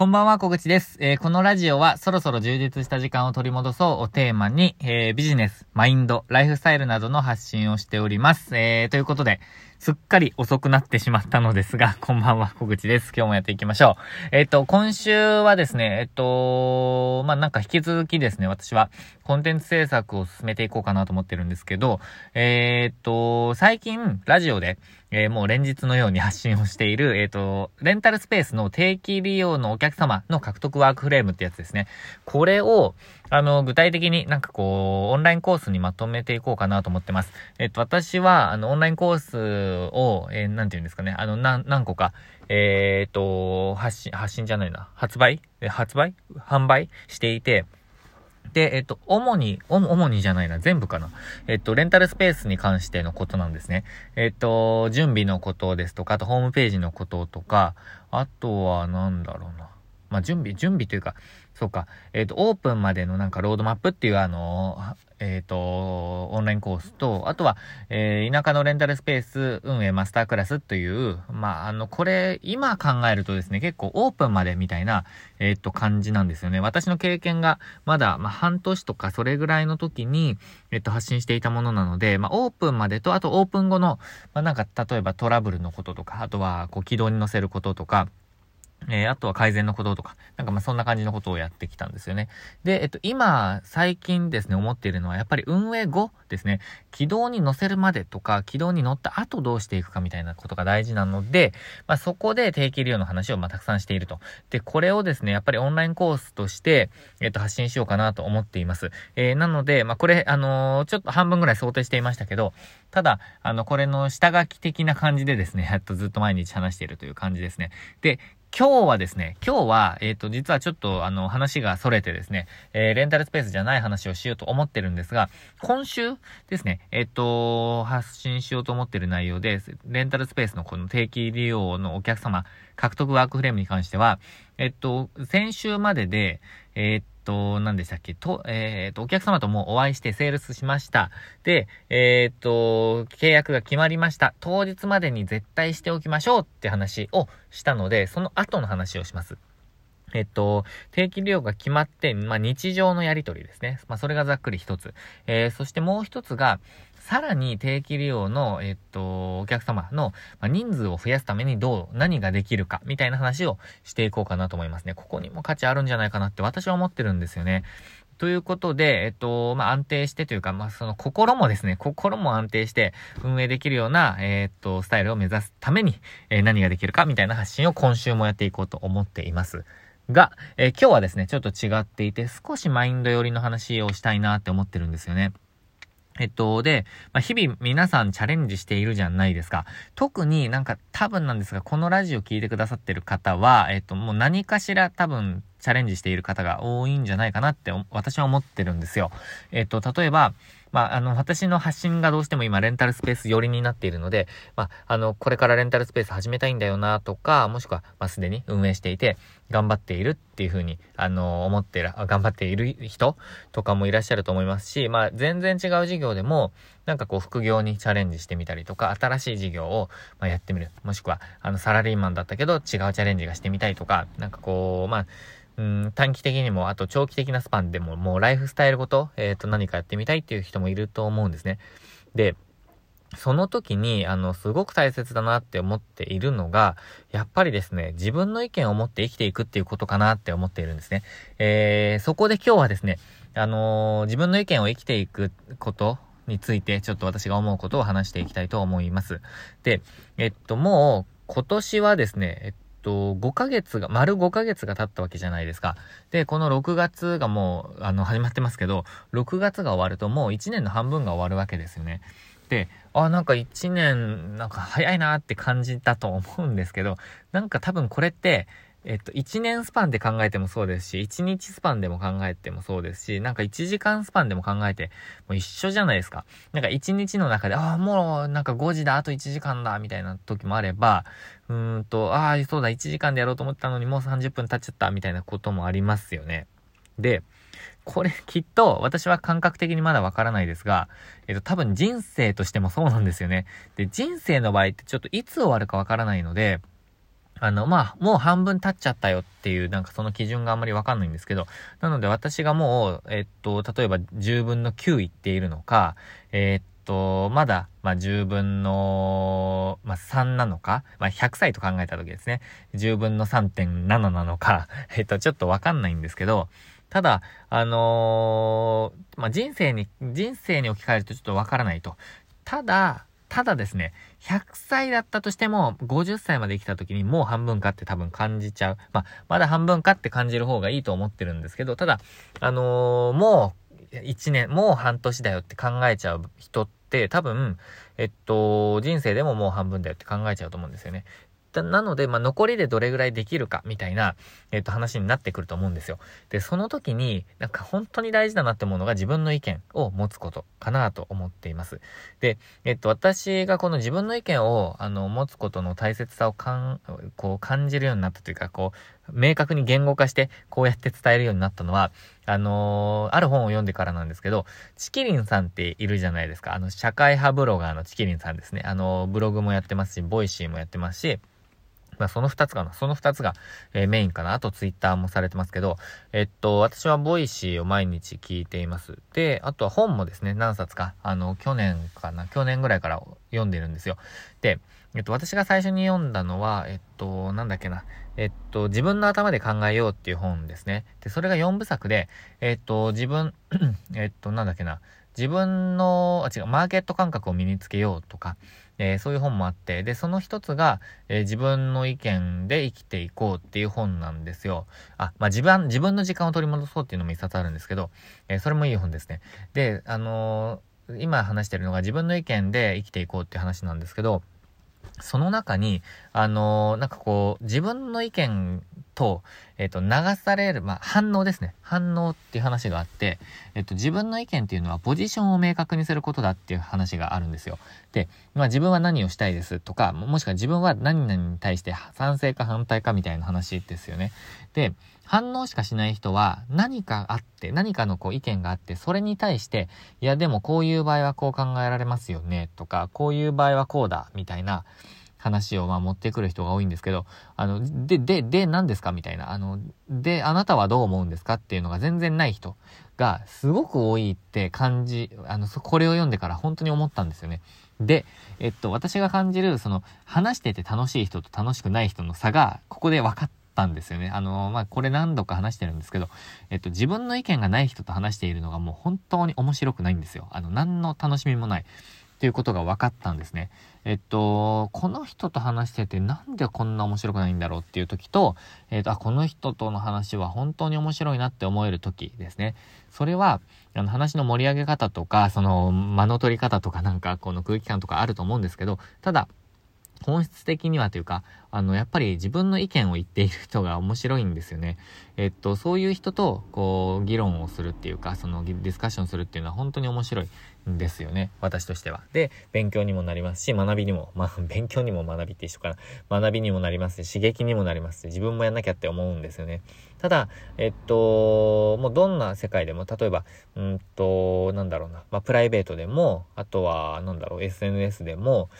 こんばんは、小口です。えー、このラジオはそろそろ充実した時間を取り戻そうをテーマに、えー、ビジネス、マインド、ライフスタイルなどの発信をしております。えー、ということで、すっかり遅くなってしまったのですが、こんばんは、小口です。今日もやっていきましょう。えっ、と、今週はですね、えっ、と、まあ、なんか引き続きですね、私はコンテンツ制作を進めていこうかなと思ってるんですけど、えっ、と、最近、ラジオで、えー、もう連日のように発信をしている、えっ、ー、と、レンタルスペースの定期利用のお客様の獲得ワークフレームってやつですね。これを、あの、具体的になんかこう、オンラインコースにまとめていこうかなと思ってます。えっ、ー、と、私は、あの、オンラインコースを、えー、なんて言うんですかね、あの、何、何個か、えっ、と、発信、発信じゃないな、発売？発売？販売していて、で、えっと、主に、主にじゃないな、全部かな。えっと、レンタルスペースに関してのことなんですね。えっと、準備のことですとか、あとホームページのこととか、あとは、なんだろうな。まあ、準備、準備というか、そうか、えっ、ー、と、オープンまでのなんかロードマップっていうあの、えっ、と、オンラインコースと、あとは、えー、田舎のレンタルスペース運営マスタークラスという、まあ、あの、これ、今考えるとですね、結構オープンまでみたいな、えっ、と、感じなんですよね。私の経験が、まだ、まあ、半年とかそれぐらいの時に、えっと、発信していたものなので、まあ、オープンまでと、あとオープン後の、まあ、なんか、例えばトラブルのこととか、あとは、こう、軌道に乗せることとか、えー、あとは改善のこととか、なんかまあそんな感じのことをやってきたんですよね。で、えっと、今、最近ですね、思っているのは、やっぱり運営後ですね、軌道に乗せるまでとか、軌道に乗った後どうしていくかみたいなことが大事なので、まあそこで定期利用の話をまあたくさんしていると。で、これをですね、やっぱりオンラインコースとして、えっと、発信しようかなと思っています。えー、なので、まあこれ、あのー、ちょっと半分ぐらい想定していましたけど、ただ、あの、これの下書き的な感じでですね、やっとずっと毎日話しているという感じですね。で、今日はですね、今日は、えっ、ー、と、実はちょっと、あの、話が逸れてですね、えー、レンタルスペースじゃない話をしようと思ってるんですが、今週ですね、えっ、ー、と、発信しようと思ってる内容で、レンタルスペースのこの定期利用のお客様、獲得ワークフレームに関しては、えっと、先週までで、えっと、何でしたっけ？と、えっ、と、お客様ともお会いしてセールスしました。で、えっ、と、契約が決まりました。当日までに絶対しておきましょうって話をしたので、その後の話をします。えっと、定期利用が決まって、まあ、日常のやりとりですね。まあ、それがざっくり一つ。えー、そしてもう一つが、さらに定期利用の、えっと、お客様の、まあ、人数を増やすためにどう、何ができるか、みたいな話をしていこうかなと思いますね。ここにも価値あるんじゃないかなって私は思ってるんですよね。ということで、えっと、まあ、安定してというか、まあ、その心もですね、心も安定して運営できるような、えー、っと、スタイルを目指すために、えー、何ができるかみたいな発信を今週もやっていこうと思っています。が、えー、今日はですね、ちょっと違っていて、少しマインド寄りの話をしたいなって思ってるんですよね。えっと、で、まあ、日々皆さんチャレンジしているじゃないですか。特になんか多分なんですが、このラジオ聞いてくださってる方は、えっと、もう何かしら多分チャレンジしている方が多いんじゃないかなって私は思ってるんですよ。えっと、例えば、まあ、あの、私の発信がどうしても今、レンタルスペース寄りになっているので、まあ、あの、これからレンタルスペース始めたいんだよな、とか、もしくは、まあ、すでに運営していて、頑張っているっていうふうに、あの、思ってる、頑張っている人とかもいらっしゃると思いますし、まあ、全然違う事業でも、なんかこう、副業にチャレンジしてみたりとか、新しい事業を、まあ、やってみる。もしくは、あの、サラリーマンだったけど、違うチャレンジがしてみたいとか、なんかこう、まあ、うん、短期的にも、あと長期的なスパンでも、もうライフスタイルごと、えっ、ー、と、何かやってみたいっていう人もいると思うんですね。で、その時に、あの、すごく大切だなって思っているのが、やっぱりですね、自分の意見を持って生きていくっていうことかなって思っているんですね。えー、そこで今日はですね、あのー、自分の意見を生きていくことについて、ちょっと私が思うことを話していきたいと思います。で、えっと、もう、今年はですね、えっと、5ヶ月が、丸5ヶ月が経ったわけじゃないですか。で、この6月がもう、あの、始まってますけど、6月が終わるともう1年の半分が終わるわけですよね。で、あ、なんか1年、なんか早いなって感じたと思うんですけど、なんか多分これって、えっと、1年スパンで考えてもそうですし、1日スパンでも考えてもそうですし、なんか1時間スパンでも考えても一緒じゃないですか。なんか1日の中で、ああ、もうなんか5時だ、あと1時間だ、みたいな時もあれば、うーんと、ああ、そうだ、1時間でやろうと思ったのにもう30分経っちゃった、みたいなこともありますよね。で、これ きっと私は感覚的にまだわからないですが、えっと多分人生としてもそうなんですよね。で、人生の場合ってちょっといつ終わるかわからないので、あの、まあ、もう半分経っちゃったよっていう、なんかその基準があんまりわかんないんですけど、なので私がもう、えっと、例えば10分の9いっているのか、え、っと、まだ、まあ、10分の、まあ、3なのか、まあ、100歳と考えた時ですね、10分の3.7なのか、えっと、ちょっとわかんないんですけど、ただ、あのー、まあ、人生に、人生に置き換えるとちょっとわからないと。ただ、ただですね、100歳だったとしても、50歳まで生きた時にもう半分かって多分感じちゃう。まあ、まだ半分かって感じる方がいいと思ってるんですけど、ただ、あのー、もう、1年、もう半年だよって考えちゃう人って多分、えっと、人生でももう半分だよって考えちゃうと思うんですよね。なので、まあ、残りでどれぐらいできるか、みたいな、えっと、話になってくると思うんですよ。で、その時に、なんか本当に大事だなって思うのが自分の意見を持つことかなと思っています。で、えっと、私がこの自分の意見を、あの、持つことの大切さをかん、こう、感じるようになったというか、こう、明確に言語化して、こうやって伝えるようになったのは、あのー、ある本を読んでからなんですけど、ちきりんさんっているじゃないですか。あの、社会派ブロガーのちきりんさんですね。あの、ブログもやってますし、 Voicy もやってますし、まあ、その二つかな。その二つが、えー、メインかな。あとツイッターもされてますけど、えっと、私は Voicy を毎日聞いています。で、あとは本もですね、何冊か、あの、去年かな、去年ぐらいから読んでるんですよ。で、えっと、私が最初に読んだのは、えっと、なんだっけな。えっと、自分の頭で考えようっていう本ですね。で、それが4部作で、えっと、自分、えっと、なんだっけな。自分の、あ、違う、マーケット感覚を身につけようとか、えー、そういう本もあって、で、その一つが、えー、自分の意見で生きていこうっていう本なんですよ。あ、まあ、自分、自分の時間を取り戻そうっていうのも一冊あるんですけど、えー、それもいい本ですね。で、あの今話してるのが自分の意見で生きていこうっていう話なんですけど、その中に、あのなんかこう、自分の意見と、えっ、と、流される、まあ、反応ですね。反応っていう話があって、えっ、と、自分の意見っていうのはポジションを明確にすることだっていう話があるんですよ。で、まあ、自分は何をしたいですとか、もしくは自分は何々に対して賛成か反対かみたいな話ですよね。で、反応しかしない人は何かあって、何かのこう意見があって、それに対して、いやでもこういう場合はこう考えられますよね、とか、こういう場合はこうだ、みたいな、話をまあ持ってくる人が多いんですけど、あの、で、で、で、何ですか？みたいな、あの、で、あなたはどう思うんですか？っていうのが全然ない人がすごく多いって感じ、あの、これを読んでから本当に思ったんですよね。で、えっと、私が感じる、その、話してて楽しい人と楽しくない人の差が、ここで分かったんですよね。あの、まあ、これ何度か話してるんですけど、えっと、自分の意見がない人と話しているのがもう本当に面白くないんですよ。あの、何の楽しみもない。っていうことが分かったんですね。えっと、この人と話しててなんでこんな面白くないんだろうっていう時と、えっと、あ、この人との話は本当に面白いなって思える時ですね。それは、あの話の盛り上げ方とか、その間の取り方とかなんかこの空気感とかあると思うんですけど、ただ、本質的にはというか、あの、やっぱり自分の意見を言っている人が面白いんですよね。えっと、そういう人と、こう、議論をするっていうか、そのディスカッションするっていうのは本当に面白いんですよね。私としては。で、勉強にもなりますし、学びにも、まあ、勉強にも学びって一緒かな。学びにもなりますし、刺激にもなりますし、自分もやんなきゃって思うんですよね。ただ、えっと、もうどんな世界でも、例えば、うんと、なんだろうな、まあ、プライベートでも、あとは、なんだろう、SNS でも、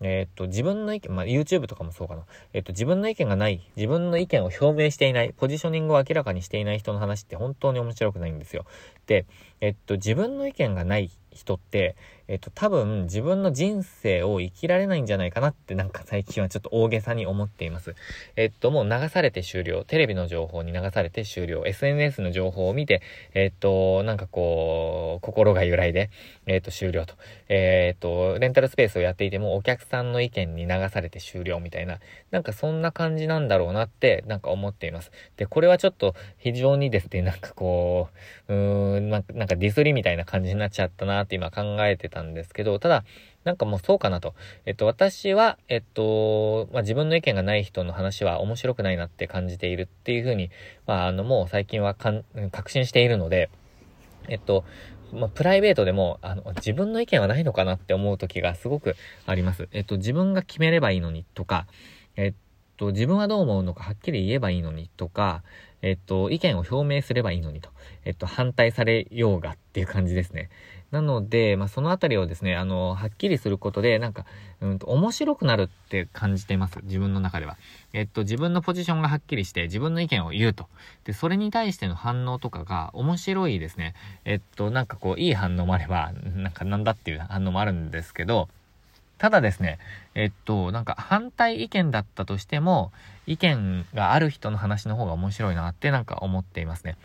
え、っと、自分の意見、まあ、YouTube とかもそうかな。え、っと、自分の意見がない、自分の意見を表明していない、ポジショニングを明らかにしていない人の話って本当に面白くないんですよ。で、えっと、自分の意見がない人って、えっと、多分自分の人生を生きられないんじゃないかなってなんか最近はちょっと大げさに思っています。えっと、もう流されて終了。テレビの情報に流されて終了。SNS の情報を見て、えっと、なんかこう、心が揺らいで、えっと、終了と。えっと、レンタルスペースをやっていてもお客さんの意見に流されて終了みたいな、なんかそんな感じなんだろうなってなんか思っています。で、これはちょっと非常にですね、なんかこう、うーん、なんかディスりみたいな感じになっちゃったなって今考えてたんですけど、ただ、なんかもうそうかなと。えっと、私は、えっと、まあ、自分の意見がない人の話は面白くないなって感じているっていうふうに、まあ、あの、もう最近はかん確信しているので、えっと、まあ、プライベートでも、あの、自分の意見はないのかなって思う時がすごくあります。えっと、自分が決めればいいのにとか、えっと、自分はどう思うのかはっきり言えばいいのにとか、えっと、意見を表明すればいいのにと。えっと、反対されようがっていう感じですね。なので、まあ、そのあたりをですね、あの、はっきりすることで、なんか、うんと、面白くなるって感じています。自分の中では。えっと、自分のポジションがはっきりして、自分の意見を言うと。で、それに対しての反応とかが面白いですね。えっと、なんかこう、いい反応もあれば、なんかなんだっていう反応もあるんですけど、ただですね、えっと、なんか反対意見だったとしても、意見がある人の話の方が面白いなってなんか思っていますね。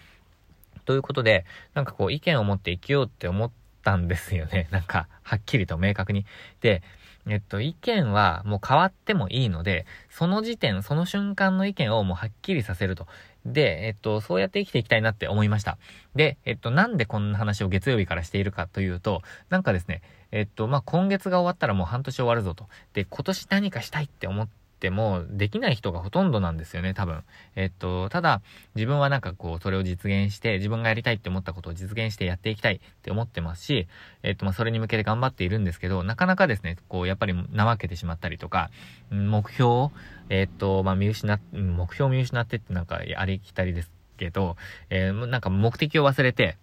ということで、なんかこう意見を持って生きようって思ってたんですよね。なんか、はっきりと明確に。で、えっと、意見はもう変わってもいいので、その時点、その瞬間の意見をもうはっきりさせると。で、えっと、そうやって生きていきたいなって思いました。で、えっと、なんでこんな話を月曜日からしているかというと、なんかですね、えっと、まあ、今月が終わったらもう半年終わるぞと。で、今年何かしたいって思ってても、できない人がほとんどなんですよね、多分。えっと、ただ、自分はなんかこう、それを実現して、自分がやりたいって思ったことを実現してやっていきたいって思ってますし、えっと、まあ、それに向けて頑張っているんですけど、なかなかですね、こう、やっぱり怠けてしまったりとか、目標を、えっと、まあ、見失っ、目標を見失ってってなんか、ありきたりですけど、えー、なんか目的を忘れて、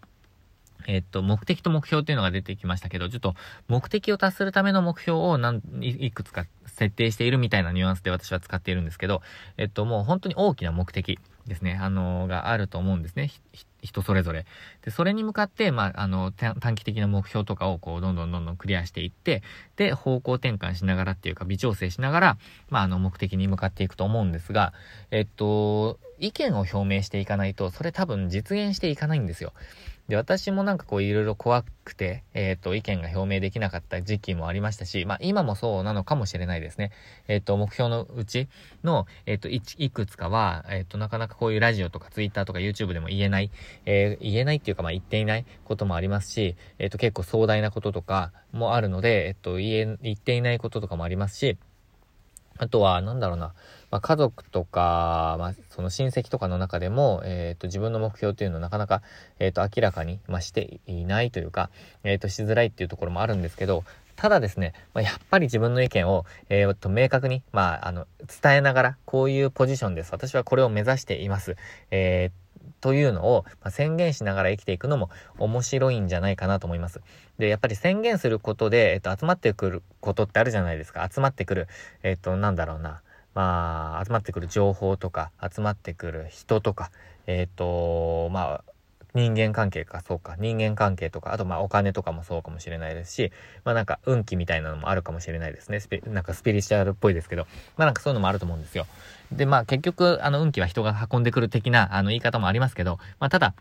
えっと、目的と目標っていうのが出てきましたけど、ちょっと目的を達するための目標を何いくつか設定しているみたいなニュアンスで私は使っているんですけど、えっと、もう本当に大きな目的。ですね、あの、があると思うんですね。人それぞれ。で、それに向かって、まあ、あの、短期的な目標とかを、こう、どんどんどんどんクリアしていって、で、方向転換しながらっていうか、微調整しながら、まあ、あの、目的に向かっていくと思うんですが、えっと、意見を表明していかないと、それ多分実現していかないんですよ。で、私もなんかこういろいろ怖くて、えっ、と、意見が表明できなかった時期もありましたし、まあ今もそうなのかもしれないですね。えっ、と、目標のうちの、えっ、とい、いくつかは、えっ、と、なかなかこういうラジオとかツイッターとか YouTube でも言えない、え言えないっていうかまあ言っていないこともありますし、えっ、と、結構壮大なこととかもあるので、えっ、と、言え、言っていないこととかもありますし、あとは、なんだろうな、まあ、家族とか、まあ、その親戚とかの中でも、えっ、ー、と、自分の目標っていうのをなかなか、えっ、ー、と、明らかに、まあ、していないというか、えっ、ー、と、しづらいっていうところもあるんですけど、ただですね、まあ、やっぱり自分の意見を、えー、っと、明確に、まあ、あの、伝えながら、こういうポジションです。私はこれを目指しています。えーというのを、宣言しながら生きていくのも面白いんじゃないかなと思います。で、やっぱり宣言することで、えっと、集まってくることってあるじゃないですか。集まってくる、えっと、なんだろうな。まあ、集まってくる情報とか、集まってくる人とか、えっと、まあ、人間関係か、そうか。人間関係とか、あとまあお金とかもそうかもしれないですし、まあなんか運気みたいなのもあるかもしれないですね。スピなんかスピリチュアルっぽいですけど、まあなんかそういうのもあると思うんですよ。で、まあ結局、あの運気は人が運んでくる的な、あの言い方もありますけど、まあただ、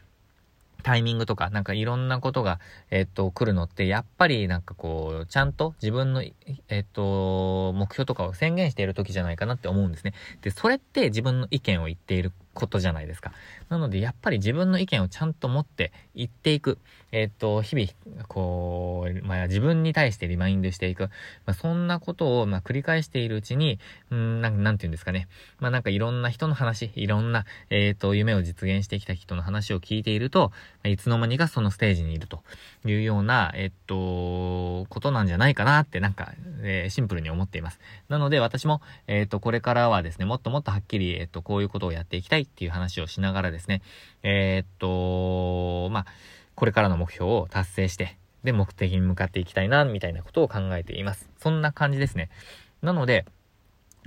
タイミングとか、なんかいろんなことが、えっと、来るのって、やっぱりなんかこう、ちゃんと自分の、えっと、目標とかを宣言している時じゃないかなって思うんですね。で、それって自分の意見を言っていることじゃないですか。なので、やっぱり自分の意見をちゃんと持って言っていく。えっ、と、日々、こう、まあ、自分に対してリマインドしていく。まあ、そんなことを、まあ、繰り返しているうちに、ん、なん、なんて言うんですかね。まあ、なんかいろんな人の話、いろんな、えっ、と、夢を実現してきた人の話を聞いていると、いつの間にかそのステージにいるというような、えっ、と、ことなんじゃないかなって、なんか、えー、シンプルに思っています。なので、私も、えっ、と、これからはですね、もっともっとはっきり、えっ、と、こういうことをやっていきたいいっていう話をしながらですね、えー、っと、まあ、これからの目標を達成して、で、目的に向かっていきたいな、みたいなことを考えています。そんな感じですね。なので、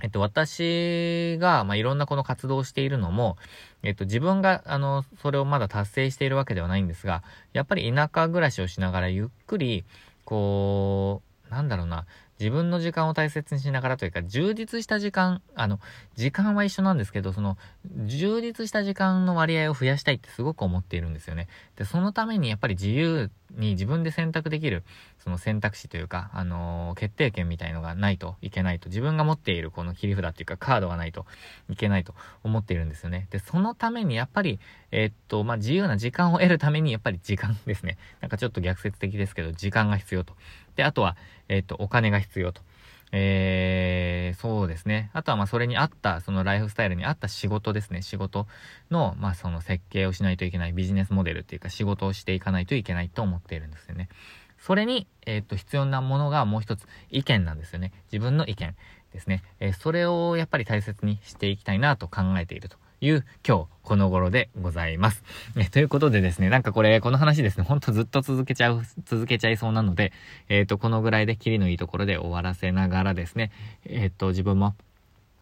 えっと、私が、まあ、いろんなこの活動をしているのも、えっと、自分が、あの、それをまだ達成しているわけではないんですが、やっぱり田舎暮らしをしながらゆっくり、こう、なんだろうな、自分の時間を大切にしながらというか、充実した時間、あの、時間は一緒なんですけど、その、充実した時間の割合を増やしたいってすごく思っているんですよね。で、そのためにやっぱり自由に自分で選択できる、その選択肢というか、あのー、決定権みたいのがないといけないと、自分が持っているこの切り札っていうかカードがないといけないと思っているんですよね。で、そのためにやっぱり、えー、っと、まあ、自由な時間を得るためにやっぱり時間ですね。なんかちょっと逆説的ですけど、時間が必要と。で、あとは、えっ、と、お金が必要と。えー、そうですね。あとはまそれに合った、そのライフスタイルに合った仕事ですね。仕事の、まあその設計をしないといけないビジネスモデルっていうか仕事をしていかないといけないと思っているんですよね。それに、えっ、と、必要なものがもう一つ、意見なんですよね。自分の意見ですね。えー、それをやっぱり大切にしていきたいなと考えているという今日この頃でございます。えということでですね、なんかこれ、この話ですね、ほんとずっと続けちゃう、続けちゃいそうなので、えっ、ー、と、このぐらいでキリのいいところで終わらせながらですね、えっ、ー、と、自分も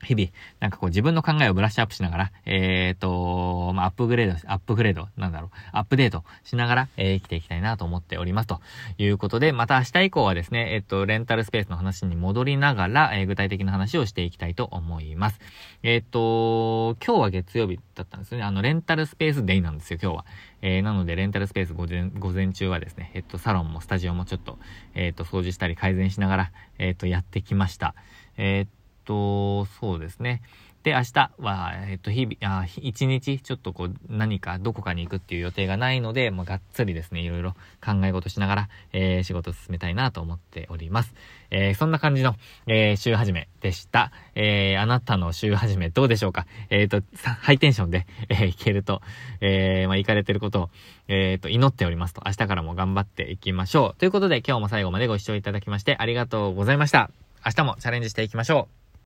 日々、なんかこう自分の考えをブラッシュアップしながら、えっ、ー、と、まあ、アップグレード、アップグレード、なんだろう、アップデートしながら、えー、生きていきたいなと思っております。ということで、また明日以降はですね、えっ、ー、と、レンタルスペースの話に戻りながら、え、具体的な話をしていきたいと思います。えっ、と、今日は月曜日だったんですよね。あの、レンタルスペースデイなんですよ、今日は。えー、なので、レンタルスペース午前、午前中はですね、えっと、サロンもスタジオもちょっと、えっと、掃除したり改善しながら、えっと、やってきました。えっと、そうですね。で、明日は、えっと、日々、あ、一日、ちょっとこう、何か、どこかに行くっていう予定がないので、もうがっつりですね、いろいろ考え事しながら、えー、仕事を進めたいなと思っております。えー、そんな感じの、えー、週始めでした。えー、あなたの週始めどうでしょうか？えっ、ー、と、ハイテンションで、えー、いけると、えー、まあ、行かれてることを、えっ、ー、と、祈っておりますと、明日からも頑張っていきましょう。ということで、今日も最後までご視聴いただきまして、ありがとうございました。明日もチャレンジしていきましょう。